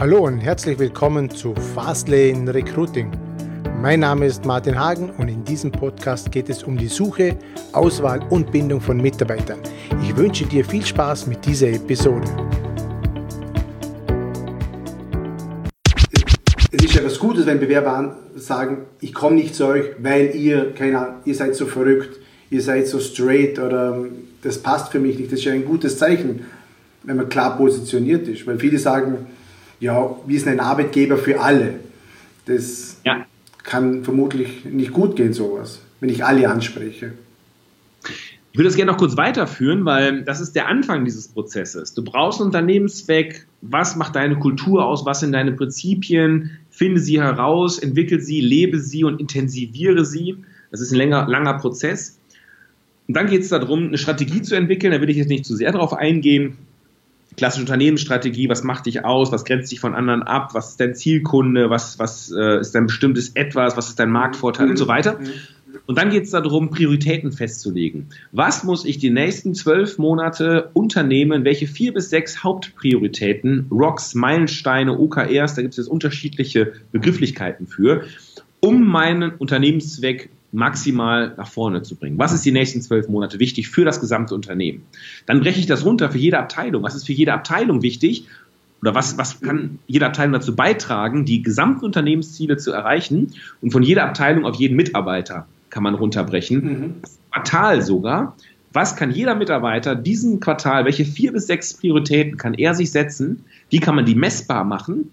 Hallo und herzlich willkommen zu Fastlane Recruiting. Mein Name ist Martin Hagen und in diesem Podcast geht es um die Suche, Auswahl und Bindung von Mitarbeitern. Ich wünsche dir viel Spaß mit dieser Episode. Es ist ja was Gutes, wenn Bewerber sagen, ich komme nicht zu euch, weil ihr, keine Ahnung, ihr seid so verrückt, ihr seid so straight oder das passt für mich nicht. Das ist ja ein gutes Zeichen, wenn man klar positioniert ist. Weil viele sagen, ja, wir sind ein Arbeitgeber für alle. Das ja. kann vermutlich nicht gut gehen, sowas, wenn ich alle anspreche. Ich würde das gerne noch kurz weiterführen, weil das ist der Anfang dieses Prozesses. Du brauchst einen Unternehmenszweck. Was macht deine Kultur aus? Was sind deine Prinzipien? Finde sie heraus, entwickle sie, lebe sie und intensiviere sie. Das ist ein langer, langer Prozess. Und dann geht es darum, eine Strategie zu entwickeln. Da will ich jetzt nicht zu sehr darauf eingehen klassische Unternehmensstrategie, was macht dich aus, was grenzt dich von anderen ab, was ist dein Zielkunde, was, was äh, ist dein bestimmtes Etwas, was ist dein Marktvorteil mhm. und so weiter. Mhm. Und dann geht es darum, Prioritäten festzulegen. Was muss ich die nächsten zwölf Monate unternehmen? Welche vier bis sechs Hauptprioritäten, Rocks, Meilensteine, OKRs, da gibt es jetzt unterschiedliche Begrifflichkeiten für, um meinen Unternehmenszweck maximal nach vorne zu bringen. Was ist die nächsten zwölf Monate wichtig für das gesamte Unternehmen? Dann breche ich das runter für jede Abteilung. Was ist für jede Abteilung wichtig? Oder was, was kann jede Abteilung dazu beitragen, die gesamten Unternehmensziele zu erreichen? Und von jeder Abteilung auf jeden Mitarbeiter kann man runterbrechen. Mhm. Quartal sogar. Was kann jeder Mitarbeiter diesen Quartal, welche vier bis sechs Prioritäten kann er sich setzen? Wie kann man die messbar machen?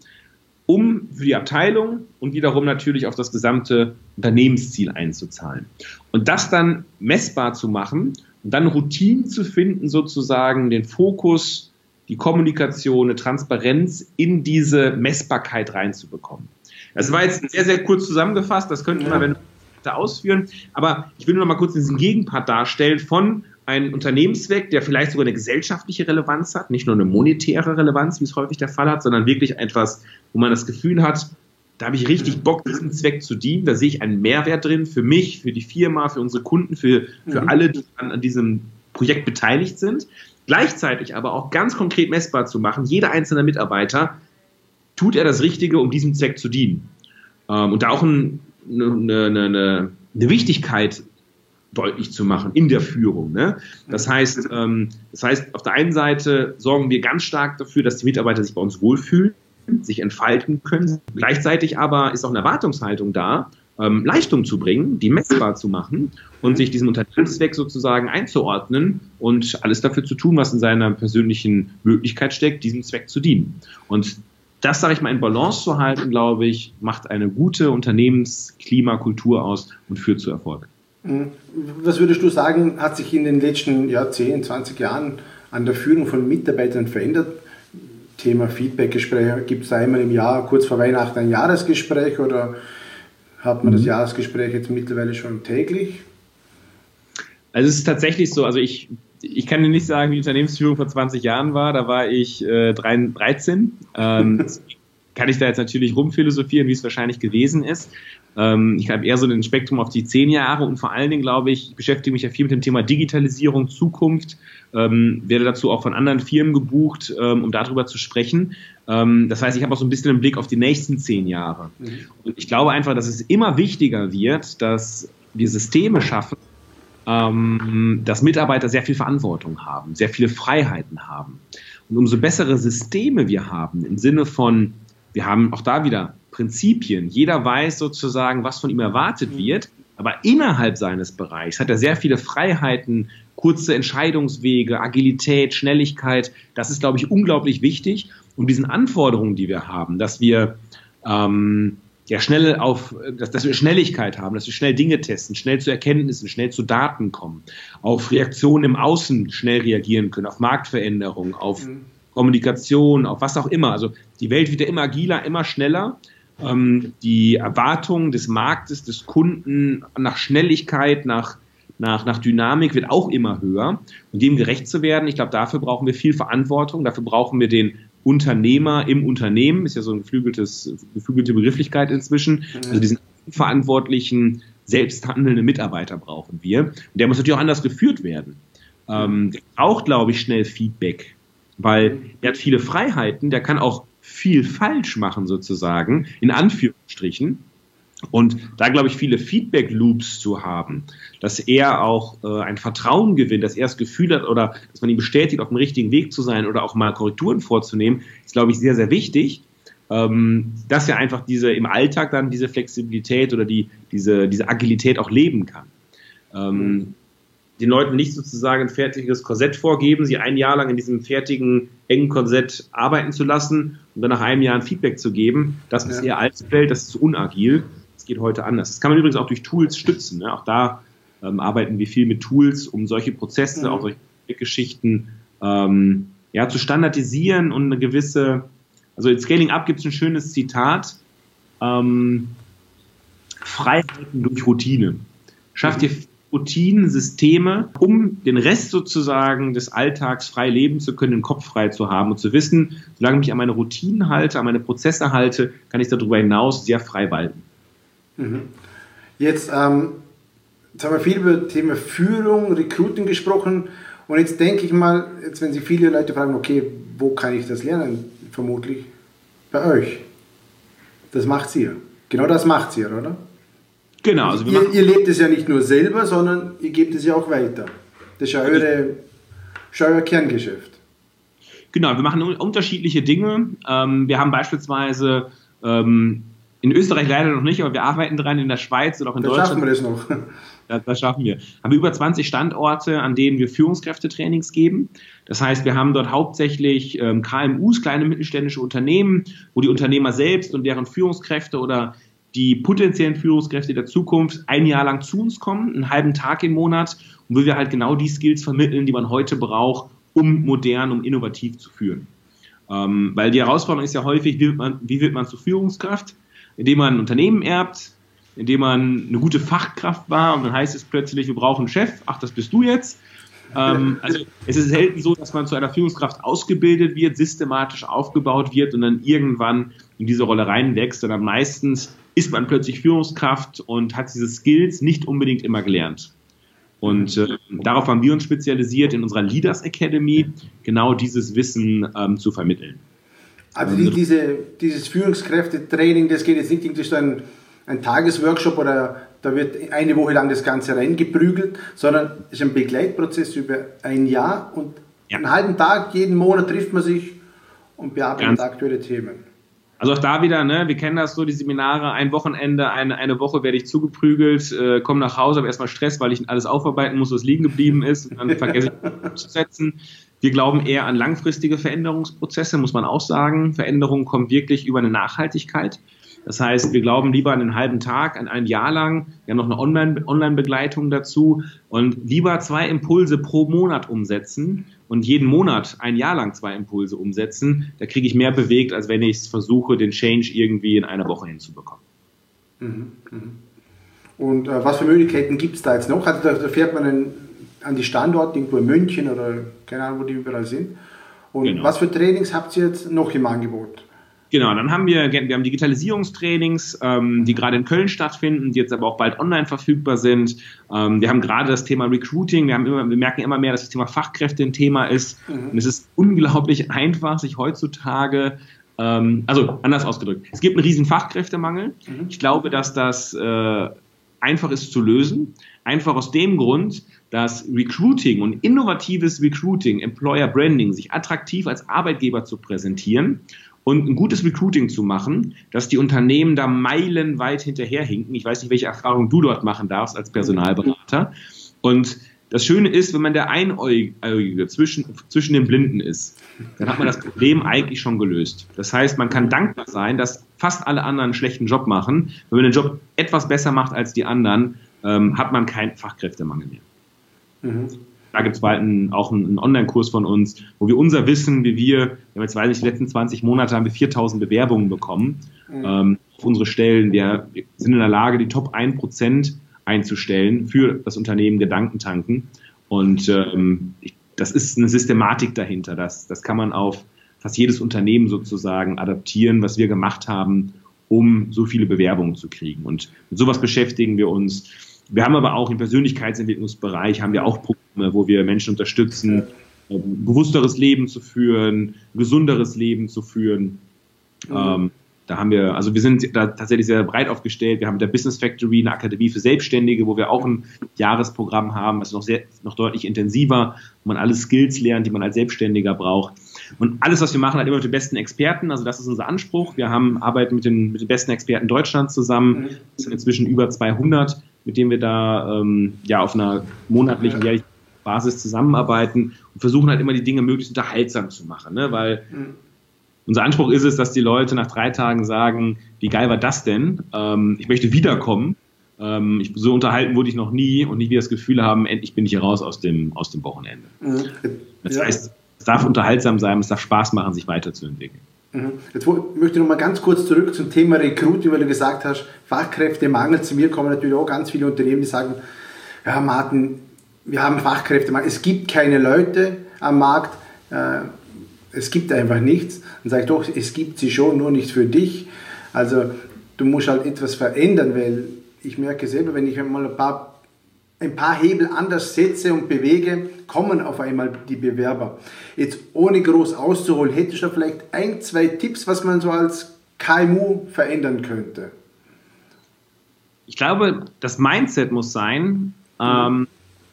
Um für die Abteilung und wiederum natürlich auf das gesamte Unternehmensziel einzuzahlen. Und das dann messbar zu machen und dann Routinen zu finden, sozusagen den Fokus, die Kommunikation, eine Transparenz in diese Messbarkeit reinzubekommen. Das war jetzt sehr, sehr kurz zusammengefasst, das könnte man, wenn du ausführen, aber ich will nur noch mal kurz diesen Gegenpart darstellen von ein Unternehmenszweck, der vielleicht sogar eine gesellschaftliche Relevanz hat, nicht nur eine monetäre Relevanz, wie es häufig der Fall hat, sondern wirklich etwas, wo man das Gefühl hat, da habe ich richtig Bock, diesem Zweck zu dienen. Da sehe ich einen Mehrwert drin für mich, für die Firma, für unsere Kunden, für, für mhm. alle, die an, an diesem Projekt beteiligt sind. Gleichzeitig aber auch ganz konkret messbar zu machen, jeder einzelne Mitarbeiter, tut er das Richtige, um diesem Zweck zu dienen. Ähm, und da auch ein, eine, eine, eine Wichtigkeit deutlich zu machen in der Führung. Ne? Das, heißt, ähm, das heißt, auf der einen Seite sorgen wir ganz stark dafür, dass die Mitarbeiter sich bei uns wohlfühlen, sich entfalten können. Gleichzeitig aber ist auch eine Erwartungshaltung da, ähm, Leistung zu bringen, die messbar zu machen und sich diesem Unternehmenszweck sozusagen einzuordnen und alles dafür zu tun, was in seiner persönlichen Möglichkeit steckt, diesem Zweck zu dienen. Und das, sage ich mal, in Balance zu halten, glaube ich, macht eine gute Unternehmensklimakultur aus und führt zu Erfolg. Hm. Was würdest du sagen, hat sich in den letzten ja, 10, 20 Jahren an der Führung von Mitarbeitern verändert? Thema Feedbackgespräche, gibt es einmal im Jahr, kurz vor Weihnachten, ein Jahresgespräch oder hat man das mhm. Jahresgespräch jetzt mittlerweile schon täglich? Also es ist tatsächlich so, also ich, ich kann dir nicht sagen, wie die Unternehmensführung vor 20 Jahren war, da war ich äh, 13. Ähm, kann ich da jetzt natürlich rumphilosophieren, wie es wahrscheinlich gewesen ist. Ähm, ich habe eher so ein Spektrum auf die zehn Jahre und vor allen Dingen glaube ich, ich beschäftige mich ja viel mit dem Thema Digitalisierung, Zukunft, ähm, werde dazu auch von anderen Firmen gebucht, ähm, um darüber zu sprechen. Ähm, das heißt, ich habe auch so ein bisschen einen Blick auf die nächsten zehn Jahre. Mhm. Und ich glaube einfach, dass es immer wichtiger wird, dass wir Systeme schaffen, ähm, dass Mitarbeiter sehr viel Verantwortung haben, sehr viele Freiheiten haben. Und umso bessere Systeme wir haben, im Sinne von wir haben auch da wieder Prinzipien. Jeder weiß sozusagen, was von ihm erwartet mhm. wird, aber innerhalb seines Bereichs hat er sehr viele Freiheiten, kurze Entscheidungswege, Agilität, Schnelligkeit. Das ist, glaube ich, unglaublich wichtig. Und diesen Anforderungen, die wir haben, dass wir ähm, ja schnell auf, dass, dass wir Schnelligkeit haben, dass wir schnell Dinge testen, schnell zu Erkenntnissen, schnell zu Daten kommen, auf Reaktionen im Außen schnell reagieren können, auf Marktveränderungen, auf mhm. Kommunikation, auf was auch immer. Also die Welt wird ja immer agiler, immer schneller. Ähm, die Erwartung des Marktes, des Kunden nach Schnelligkeit, nach, nach, nach Dynamik wird auch immer höher. Und dem gerecht zu werden, ich glaube, dafür brauchen wir viel Verantwortung. Dafür brauchen wir den Unternehmer im Unternehmen, ist ja so eine geflügeltes, geflügelte Begrifflichkeit inzwischen. Also diesen verantwortlichen, selbst handelnden Mitarbeiter brauchen wir. Und der muss natürlich auch anders geführt werden. Ähm, der braucht, glaube ich, schnell Feedback weil er hat viele Freiheiten, der kann auch viel falsch machen sozusagen, in Anführungsstrichen. Und da glaube ich, viele Feedback-Loops zu haben, dass er auch äh, ein Vertrauen gewinnt, dass er das Gefühl hat oder dass man ihm bestätigt, auf dem richtigen Weg zu sein oder auch mal Korrekturen vorzunehmen, ist, glaube ich, sehr, sehr wichtig. Ähm, dass er einfach diese im Alltag dann diese Flexibilität oder die, diese, diese Agilität auch leben kann. Ähm, mhm. den Leuten nicht sozusagen ein fertiges Korsett vorgeben, sie ein Jahr lang in diesem fertigen, engen Korsett arbeiten zu lassen und dann nach einem Jahr ein Feedback zu geben, das ist ja. eher Altfeld, das ist zu unagil geht heute anders. Das kann man übrigens auch durch Tools stützen. Ne? Auch da ähm, arbeiten wir viel mit Tools, um solche Prozesse, mhm. auch solche Geschichten ähm, ja, zu standardisieren und eine gewisse, also in Scaling Up gibt es ein schönes Zitat, ähm, Freiheiten durch Routine. Schafft ihr Routinen, Systeme, um den Rest sozusagen des Alltags frei leben zu können, den Kopf frei zu haben und zu wissen, solange ich mich an meine Routinen halte, an meine Prozesse halte, kann ich darüber hinaus sehr frei walten. Mhm. Jetzt, ähm, jetzt haben wir viel über das Thema Führung, Recruiting gesprochen. Und jetzt denke ich mal, jetzt wenn sich viele Leute fragen, okay, wo kann ich das lernen? Vermutlich bei euch. Das macht ihr. Genau das macht ihr, oder? Genau. Also ihr, ihr, lebt es ja nicht nur selber, sondern ihr gebt es ja auch weiter. Das ist ja eure, ist euer Kerngeschäft. Genau, wir machen unterschiedliche Dinge. Ähm, wir haben beispielsweise ähm, in Österreich leider noch nicht, aber wir arbeiten dran in der Schweiz und auch in da Deutschland. schaffen wir das noch. Das, das, schaffen wir. Haben wir über 20 Standorte, an denen wir Führungskräftetrainings geben. Das heißt, wir haben dort hauptsächlich ähm, KMUs, kleine mittelständische Unternehmen, wo die Unternehmer selbst und deren Führungskräfte oder die potenziellen Führungskräfte der Zukunft ein Jahr lang zu uns kommen, einen halben Tag im Monat, und wo wir halt genau die Skills vermitteln, die man heute braucht, um modern, um innovativ zu führen. Ähm, weil die Herausforderung ist ja häufig, wie wird man, wie wird man zur Führungskraft? indem man ein Unternehmen erbt, indem man eine gute Fachkraft war und dann heißt es plötzlich, wir brauchen einen Chef, ach, das bist du jetzt. Ähm, also es ist selten so, dass man zu einer Führungskraft ausgebildet wird, systematisch aufgebaut wird und dann irgendwann in diese Rolle reinwächst, sondern meistens ist man plötzlich Führungskraft und hat diese Skills nicht unbedingt immer gelernt. Und äh, darauf haben wir uns spezialisiert, in unserer Leaders Academy genau dieses Wissen ähm, zu vermitteln. Also die, diese, dieses Führungskräftetraining, das geht jetzt nicht irgendwie so ein, ein Tagesworkshop oder da wird eine Woche lang das Ganze reingeprügelt, sondern es ist ein Begleitprozess über ein Jahr und ja. einen halben Tag, jeden Monat trifft man sich und bearbeitet aktuelle Themen. Also auch da wieder, ne, wir kennen das so, die Seminare, ein Wochenende, eine, eine Woche werde ich zugeprügelt, äh, komme nach Hause, habe erstmal Stress, weil ich alles aufarbeiten muss, was liegen geblieben ist, und dann vergesse ich zu setzen. Wir glauben eher an langfristige Veränderungsprozesse, muss man auch sagen. Veränderung kommt wirklich über eine Nachhaltigkeit. Das heißt, wir glauben lieber an einen halben Tag, an ein Jahr lang. Wir haben noch eine Online-Begleitung dazu und lieber zwei Impulse pro Monat umsetzen und jeden Monat ein Jahr lang zwei Impulse umsetzen. Da kriege ich mehr bewegt, als wenn ich versuche, den Change irgendwie in einer Woche hinzubekommen. Mhm, mhm. Und äh, was für Möglichkeiten gibt es da jetzt noch? Also da, da fährt man einen an die Standorte, irgendwo in München oder keine Ahnung, wo die überall sind. Und genau. was für Trainings habt ihr jetzt noch im Angebot? Genau, dann haben wir, wir haben Digitalisierungstrainings, ähm, die gerade in Köln stattfinden, die jetzt aber auch bald online verfügbar sind. Ähm, wir haben gerade das Thema Recruiting, wir, haben immer, wir merken immer mehr, dass das Thema Fachkräfte ein Thema ist. Mhm. Und es ist unglaublich einfach, sich heutzutage, ähm, also anders ausgedrückt, es gibt einen riesen Fachkräftemangel. Mhm. Ich glaube, dass das äh, einfach ist zu lösen. Einfach aus dem Grund, dass Recruiting und innovatives Recruiting, Employer Branding, sich attraktiv als Arbeitgeber zu präsentieren und ein gutes Recruiting zu machen, dass die Unternehmen da meilenweit hinterherhinken. Ich weiß nicht, welche Erfahrungen du dort machen darfst als Personalberater. Und das Schöne ist, wenn man der Einäugige zwischen, zwischen den Blinden ist, dann hat man das Problem eigentlich schon gelöst. Das heißt, man kann dankbar sein, dass fast alle anderen einen schlechten Job machen. Wenn man den Job etwas besser macht als die anderen, ähm, hat man keinen Fachkräftemangel mehr. Mhm. Da gibt es bald einen, auch einen, Online-Kurs von uns, wo wir unser Wissen, wie wir, wir haben jetzt weiß ich, die letzten 20 Monate haben wir 4000 Bewerbungen bekommen mhm. ähm, auf unsere Stellen. Wir, wir, sind in der Lage, die Top 1% einzustellen für das Unternehmen Gedankentanken. Und ähm, ich, das ist eine Systematik dahinter. Das, das kann man auf fast jedes Unternehmen sozusagen adaptieren, was wir gemacht haben, um so viele Bewerbungen zu kriegen. Und mit sowas beschäftigen wir uns. Wir haben aber auch im Persönlichkeitsentwicklungsbereich haben wir auch Programme, wo wir Menschen unterstützen, ein bewussteres Leben zu führen, gesunderes Leben zu führen. Mhm. Ähm, da haben wir, also wir sind da tatsächlich sehr breit aufgestellt. Wir haben mit der Business Factory eine Akademie für Selbstständige, wo wir auch ein Jahresprogramm haben, was noch sehr, noch deutlich intensiver, wo man alle Skills lernt, die man als Selbstständiger braucht. Und alles, was wir machen, hat immer mit den besten Experten. Also das ist unser Anspruch. Wir haben arbeiten mit den, mit den besten Experten Deutschlands zusammen. Mhm. Das sind inzwischen über 200, mit denen wir da ähm, ja auf einer monatlichen, jährlichen Basis zusammenarbeiten und versuchen halt immer die Dinge möglichst unterhaltsam zu machen, ne? weil mhm unser Anspruch ist es, dass die Leute nach drei Tagen sagen, wie geil war das denn? Ähm, ich möchte wiederkommen. Ähm, ich, so unterhalten wurde ich noch nie und nicht wie das Gefühl haben, endlich bin ich hier raus aus dem, aus dem Wochenende. Mhm. Das ja. heißt, es darf unterhaltsam sein, es darf Spaß machen, sich weiterzuentwickeln. Mhm. Jetzt möchte ich noch mal ganz kurz zurück zum Thema Recruiting, weil du gesagt hast, Fachkräftemangel. Zu mir kommen natürlich auch ganz viele Unternehmen, die sagen, ja Martin, wir haben Fachkräftemangel. Es gibt keine Leute am Markt. Äh, es gibt einfach nichts. Dann sage ich doch, es gibt sie schon, nur nicht für dich. Also du musst halt etwas verändern, weil ich merke selber, wenn ich mal ein paar, ein paar Hebel anders setze und bewege, kommen auf einmal die Bewerber. Jetzt ohne groß auszuholen, hättest du vielleicht ein, zwei Tipps, was man so als KMU verändern könnte? Ich glaube, das Mindset muss sein, ähm,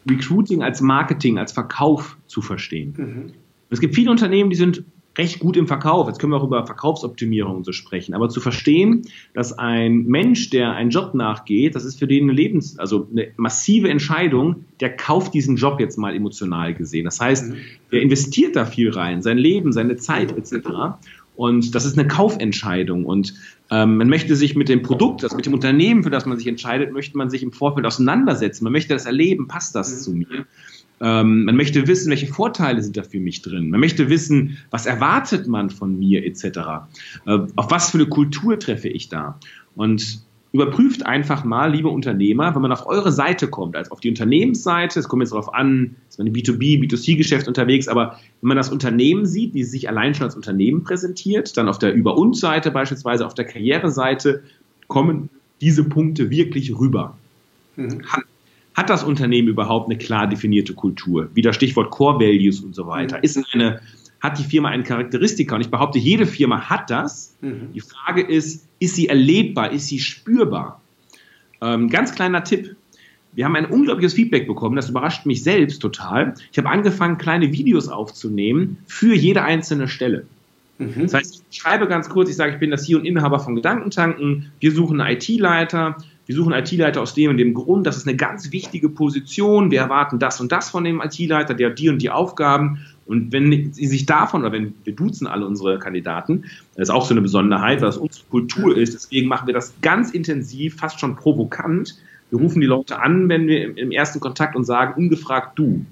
Recruiting als Marketing, als Verkauf zu verstehen. Mhm. Es gibt viele Unternehmen, die sind recht gut im Verkauf. Jetzt können wir auch über Verkaufsoptimierung und so sprechen. Aber zu verstehen, dass ein Mensch, der einen Job nachgeht, das ist für den eine Lebens-, also eine massive Entscheidung, der kauft diesen Job jetzt mal emotional gesehen. Das heißt, mhm. der investiert da viel rein, sein Leben, seine Zeit etc. Und das ist eine Kaufentscheidung. Und ähm, man möchte sich mit dem Produkt, also mit dem Unternehmen, für das man sich entscheidet, möchte man sich im Vorfeld auseinandersetzen. Man möchte das erleben, passt das mhm. zu mir? Ähm, man möchte wissen, welche Vorteile sind da für mich drin. Man möchte wissen, was erwartet man von mir etc. Äh, auf was für eine Kultur treffe ich da? Und überprüft einfach mal, liebe Unternehmer, wenn man auf eure Seite kommt, also auf die Unternehmensseite, es kommt jetzt darauf an, ist man im B2B, B2C-Geschäft unterwegs, aber wenn man das Unternehmen sieht, wie es sich allein schon als Unternehmen präsentiert, dann auf der Über- uns Seite beispielsweise, auf der Karriereseite, kommen diese Punkte wirklich rüber. Mhm. Hat das Unternehmen überhaupt eine klar definierte Kultur? Wie das Stichwort Core Values und so weiter. Mhm. Ist eine, hat die Firma eine Charakteristika? Und ich behaupte, jede Firma hat das. Mhm. Die Frage ist, ist sie erlebbar? Ist sie spürbar? Ähm, ganz kleiner Tipp. Wir haben ein unglaubliches Feedback bekommen, das überrascht mich selbst total. Ich habe angefangen, kleine Videos aufzunehmen für jede einzelne Stelle. Mhm. Das heißt, ich schreibe ganz kurz, ich sage, ich bin das hier und Inhaber von Gedankentanken, wir suchen einen IT-Leiter, wir suchen IT-Leiter aus dem und dem Grund, das ist eine ganz wichtige Position, wir erwarten das und das von dem IT-Leiter, der hat die und die Aufgaben. Und wenn sie sich davon, oder wenn wir duzen alle unsere Kandidaten, das ist auch so eine Besonderheit, weil es unsere Kultur ist, deswegen machen wir das ganz intensiv, fast schon provokant. Wir rufen die Leute an, wenn wir im ersten Kontakt und sagen, ungefragt du.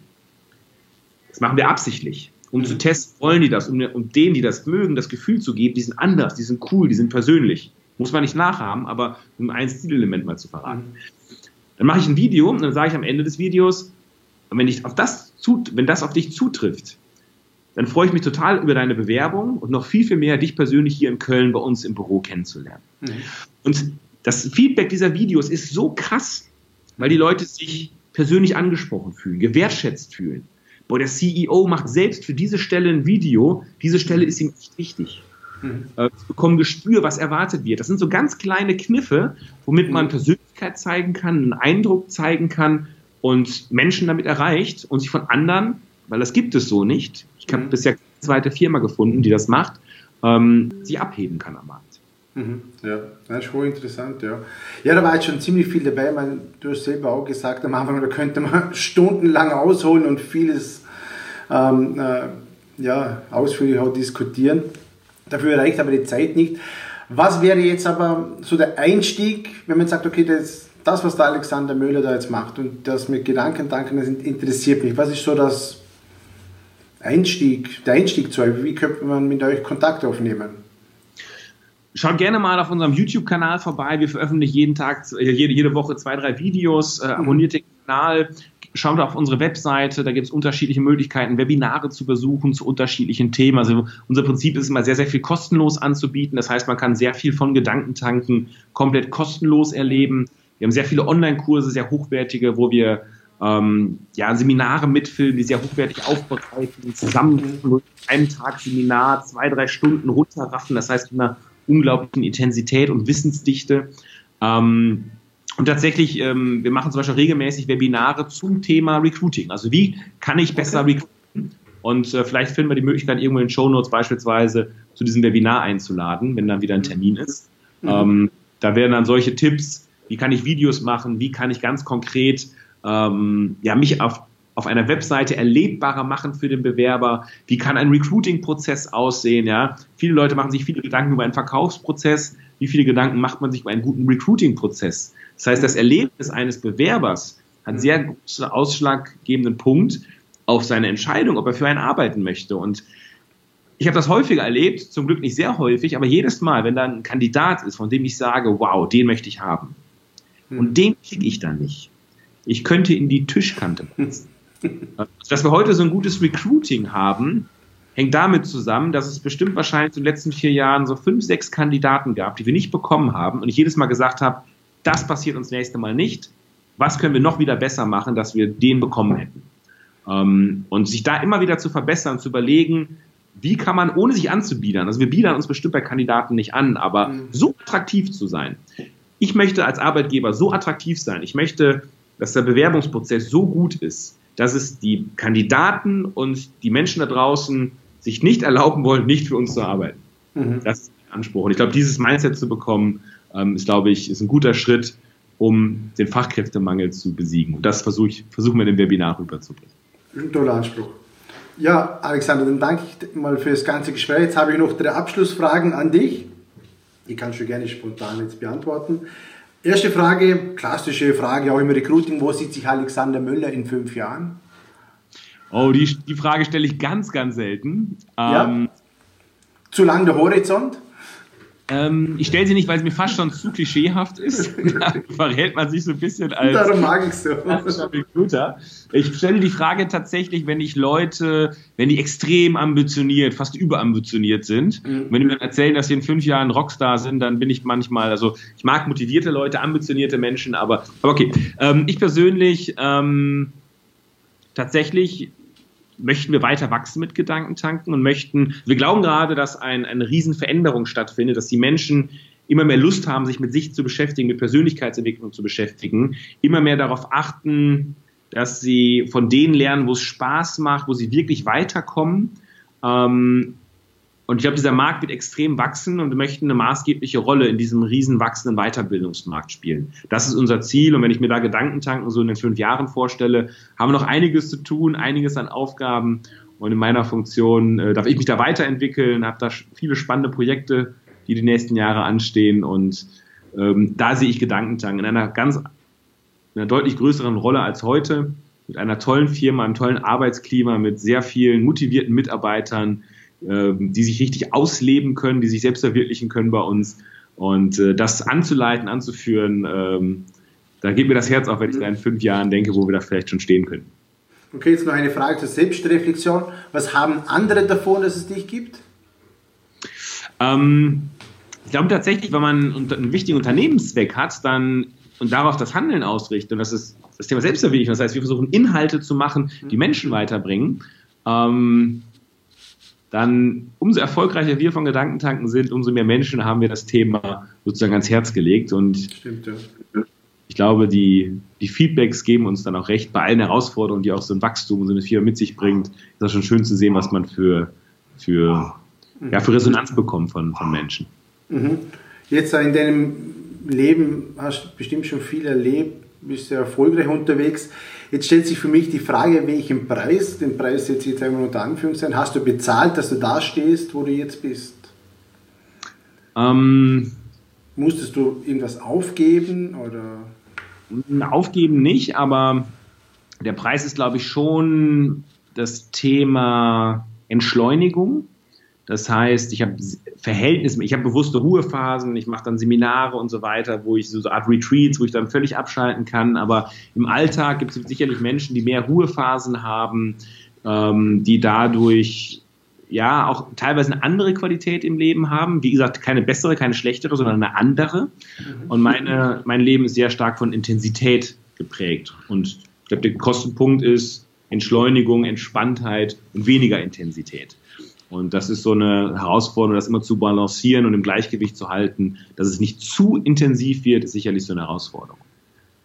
Das machen wir absichtlich, um zu testen, wollen die das, um, um denen, die das mögen, das Gefühl zu geben, die sind anders, die sind cool, die sind persönlich. Muss man nicht nachahmen, aber um ein Stilelement mal zu verraten. Dann mache ich ein Video und dann sage ich am Ende des Videos, wenn, ich auf das, wenn das auf dich zutrifft, dann freue ich mich total über deine Bewerbung und noch viel, viel mehr, dich persönlich hier in Köln bei uns im Büro kennenzulernen. Mhm. Und das Feedback dieser Videos ist so krass, weil die Leute sich persönlich angesprochen fühlen, gewertschätzt fühlen. Boah, der CEO macht selbst für diese Stelle ein Video, diese Stelle ist ihm echt wichtig. Mhm. Äh, bekommen Gespür, was erwartet wird. Das sind so ganz kleine Kniffe, womit man mhm. Persönlichkeit zeigen kann, einen Eindruck zeigen kann und Menschen damit erreicht und sich von anderen, weil das gibt es so nicht, ich habe mhm. bisher keine zweite Firma gefunden, die das macht, ähm, sie abheben kann am Markt. Mhm. Ja, das ist schon interessant, ja. Ja, da war jetzt schon ziemlich viel dabei. Man, du hast selber auch gesagt am Anfang, da könnte man stundenlang ausholen und vieles ähm, äh, ja, ausführlich auch diskutieren. Dafür reicht aber die Zeit nicht. Was wäre jetzt aber so der Einstieg, wenn man sagt, okay, das, das was der Alexander Möller da jetzt macht und das mit Gedankentanken, das interessiert mich. Was ist so das Einstieg, der Einstieg zu euch? Wie könnte man mit euch Kontakt aufnehmen? Schaut gerne mal auf unserem YouTube-Kanal vorbei. Wir veröffentlichen jeden Tag, äh, jede, jede Woche zwei, drei Videos. Äh, abonniert den Kanal, schaut auf unsere Webseite, da gibt es unterschiedliche Möglichkeiten, Webinare zu besuchen zu unterschiedlichen Themen. Also unser Prinzip ist immer sehr, sehr viel kostenlos anzubieten. Das heißt, man kann sehr viel von Gedankentanken komplett kostenlos erleben. Wir haben sehr viele Online-Kurse, sehr hochwertige, wo wir ähm, ja, Seminare mitfilmen, die sehr hochwertig aufbereiten, zusammen einen Tag Seminar, zwei, drei Stunden runterraffen, das heißt mit einer unglaublichen Intensität und Wissensdichte. Ähm, und tatsächlich, ähm, wir machen zum Beispiel regelmäßig Webinare zum Thema Recruiting. Also wie kann ich besser okay. recruiten? Und äh, vielleicht finden wir die Möglichkeit, irgendwo in den Show Notes beispielsweise zu diesem Webinar einzuladen, wenn dann wieder ein mhm. Termin ist. Mhm. Ähm, da werden dann solche Tipps, wie kann ich Videos machen, wie kann ich ganz konkret ähm, ja, mich auf, auf einer Webseite erlebbarer machen für den Bewerber, wie kann ein Recruiting-Prozess aussehen, ja. Viele Leute machen sich viele Gedanken über einen Verkaufsprozess, wie viele Gedanken macht man sich über einen guten Recruiting-Prozess. Das heißt, das Erlebnis eines Bewerbers hat sehr großen ausschlaggebenden Punkt auf seine Entscheidung, ob er für einen arbeiten möchte. Und ich habe das häufiger erlebt, zum Glück nicht sehr häufig, aber jedes Mal, wenn da ein Kandidat ist, von dem ich sage, wow, den möchte ich haben. Hm. Und den kriege ich dann nicht. Ich könnte in die Tischkante passen. Dass wir heute so ein gutes Recruiting haben, hängt damit zusammen, dass es bestimmt wahrscheinlich in den letzten vier Jahren so fünf, sechs Kandidaten gab, die wir nicht bekommen haben und ich jedes Mal gesagt habe, das passiert uns nächste Mal nicht. Was können wir noch wieder besser machen, dass wir den bekommen hätten? Ähm, und sich da immer wieder zu verbessern, zu überlegen, wie kann man, ohne sich anzubiedern, also wir biedern uns bestimmt bei Kandidaten nicht an, aber mhm. so attraktiv zu sein. Ich möchte als Arbeitgeber so attraktiv sein. Ich möchte, dass der Bewerbungsprozess so gut ist, dass es die Kandidaten und die Menschen da draußen sich nicht erlauben wollen, nicht für uns zu arbeiten. Mhm. Das ist der Anspruch. Und ich glaube, dieses Mindset zu bekommen, ähm, ist, glaube ich, ist ein guter Schritt, um den Fachkräftemangel zu besiegen. Und das versuche ich, versuchen wir in dem Webinar rüberzubringen. Ein toller Anspruch. Ja, Alexander, dann danke ich mal für das ganze Gespräch. Jetzt habe ich noch drei Abschlussfragen an dich. Die kannst du gerne spontan jetzt beantworten. Erste Frage, klassische Frage auch im Recruiting, wo sieht sich Alexander Müller in fünf Jahren? Oh, die, die Frage stelle ich ganz, ganz selten. Ja. Ähm, Zu lang der Horizont? Ähm, ich stelle sie nicht, weil sie mir fast schon zu klischeehaft ist. da verrät man sich so ein bisschen als Darum mag ich so. Recruiter. Ich stelle die Frage tatsächlich, wenn ich Leute, wenn die extrem ambitioniert, fast überambitioniert sind, mhm. wenn die mir erzählen, dass sie in fünf Jahren Rockstar sind, dann bin ich manchmal, also ich mag motivierte Leute, ambitionierte Menschen, aber, aber okay. Ähm, ich persönlich ähm, tatsächlich möchten wir weiter wachsen mit Gedankentanken und möchten, wir glauben gerade, dass ein, eine Riesenveränderung stattfindet, dass die Menschen immer mehr Lust haben, sich mit sich zu beschäftigen, mit Persönlichkeitsentwicklung zu beschäftigen, immer mehr darauf achten, dass sie von denen lernen, wo es Spaß macht, wo sie wirklich weiterkommen. Ähm, und ich glaube, dieser Markt wird extrem wachsen und wir möchten eine maßgebliche Rolle in diesem riesen wachsenden Weiterbildungsmarkt spielen. Das ist unser Ziel. Und wenn ich mir da Gedankentanken so in den fünf Jahren vorstelle, haben wir noch einiges zu tun, einiges an Aufgaben. Und in meiner Funktion äh, darf ich mich da weiterentwickeln, habe da viele spannende Projekte, die die nächsten Jahre anstehen. Und ähm, da sehe ich Gedankentanken in einer ganz, in einer deutlich größeren Rolle als heute, mit einer tollen Firma, einem tollen Arbeitsklima, mit sehr vielen motivierten Mitarbeitern, die sich richtig ausleben können, die sich selbst verwirklichen können bei uns. Und äh, das anzuleiten, anzuführen, ähm, da geht mir das Herz auf, wenn ich da in fünf Jahren denke, wo wir da vielleicht schon stehen können. Okay, jetzt noch eine Frage zur Selbstreflexion. Was haben andere davon, dass es dich gibt? Ähm, ich glaube tatsächlich, wenn man einen wichtigen Unternehmenszweck hat, dann und darauf das Handeln ausrichtet, und das ist das Thema Selbstverwirklichung, das heißt, wir versuchen Inhalte zu machen, die Menschen weiterbringen, ähm, dann umso erfolgreicher wir von Gedankentanken sind, umso mehr Menschen haben wir das Thema sozusagen ans Herz gelegt. Und Stimmt, ja. ich glaube, die, die Feedbacks geben uns dann auch recht bei allen Herausforderungen, die auch so ein Wachstum und so eine Firma mit sich bringt. Ist das schon schön zu sehen, was man für, für, ja, für Resonanz bekommt von, von Menschen. Mhm. Jetzt in deinem Leben hast du bestimmt schon viel erlebt, bist sehr erfolgreich unterwegs. Jetzt stellt sich für mich die Frage, welchen Preis, den Preis jetzt jetzt einmal unter Anführungszeichen, hast du bezahlt, dass du da stehst, wo du jetzt bist? Ähm, Musstest du irgendwas aufgeben oder? Aufgeben nicht, aber der Preis ist, glaube ich, schon das Thema Entschleunigung. Das heißt, ich habe Verhältnis, ich habe bewusste Ruhephasen, ich mache dann Seminare und so weiter, wo ich so, so Art Retreats, wo ich dann völlig abschalten kann. Aber im Alltag gibt es sicherlich Menschen, die mehr Ruhephasen haben, ähm, die dadurch ja auch teilweise eine andere Qualität im Leben haben. Wie gesagt, keine bessere, keine schlechtere, sondern eine andere. Und meine, mein Leben ist sehr stark von Intensität geprägt. Und Ich glaube, der Kostenpunkt ist Entschleunigung, Entspanntheit und weniger Intensität. Und das ist so eine Herausforderung, das immer zu balancieren und im Gleichgewicht zu halten, dass es nicht zu intensiv wird, ist sicherlich so eine Herausforderung.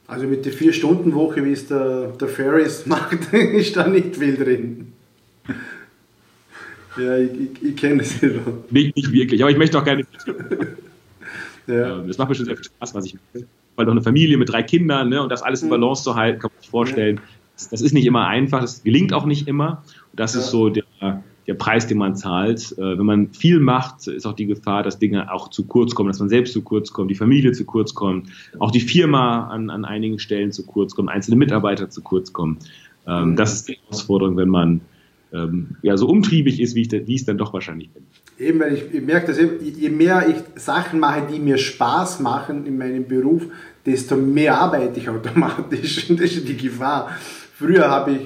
Also mit der Vier-Stunden-Woche, wie es der, der Ferris macht, ist da nicht viel drin. Ja, ich, ich, ich kenne es ja. Nicht, nicht wirklich, aber ich möchte auch gerne. ja. Ähm, das macht mir schon sehr viel Spaß, was ich mache. Weil doch eine Familie mit drei Kindern ne, und das alles in mhm. Balance zu halten, kann man sich vorstellen. Das, das, ist nicht immer einfach, das gelingt auch nicht immer. Und das ja. ist so der, der Preis, den man zahlt. Äh, wenn man viel macht, ist auch die Gefahr, dass Dinge auch zu kurz kommen, dass man selbst zu kurz kommt, die Familie zu kurz kommt, auch die Firma an, an einigen Stellen zu kurz kommt, einzelne Mitarbeiter zu kurz kommen. Ähm, mhm. Das ist die Herausforderung, wenn man ähm, ja, so umtriebig ist, wie ich, wie ich es dann doch wahrscheinlich bin. Eben, weil ich, ich merke dass eben, je mehr ich Sachen mache, die mir Spaß machen in meinem Beruf, desto mehr arbeite ich automatisch. Und das ist die Gefahr. Früher habe ich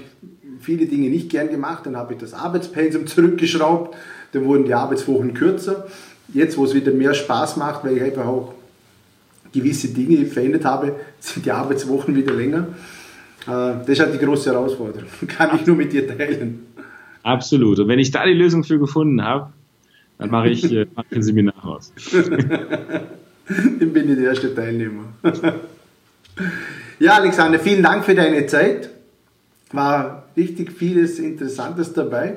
viele Dinge nicht gern gemacht, dann habe ich das Arbeitspensum zurückgeschraubt, dann wurden die Arbeitswochen kürzer. Jetzt, wo es wieder mehr Spaß macht, weil ich einfach auch gewisse Dinge verändert habe, sind die Arbeitswochen wieder länger. Äh, das ist halt die große Herausforderung. Kann ich nur mit dir teilen. Absolut. Und wenn ich da die Lösung für gefunden habe, dann mache ich, äh, mache ein Seminar aus. dann bin ich der erste Teilnehmer. ja, Alexander, vielen Dank für deine Zeit. War richtig vieles Interessantes dabei.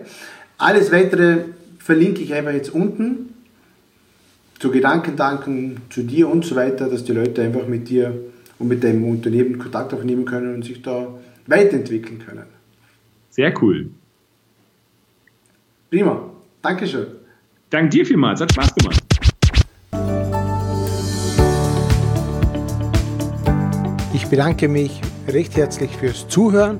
Alles weitere verlinke ich einfach jetzt unten zu Gedankentanken, zu dir und so weiter, dass die Leute einfach mit dir und mit deinem Unternehmen Kontakt aufnehmen können und sich da weiterentwickeln können. Sehr cool. Prima. Dankeschön. Dank dir vielmals. Hat Spaß gemacht. Ich bedanke mich recht herzlich fürs Zuhören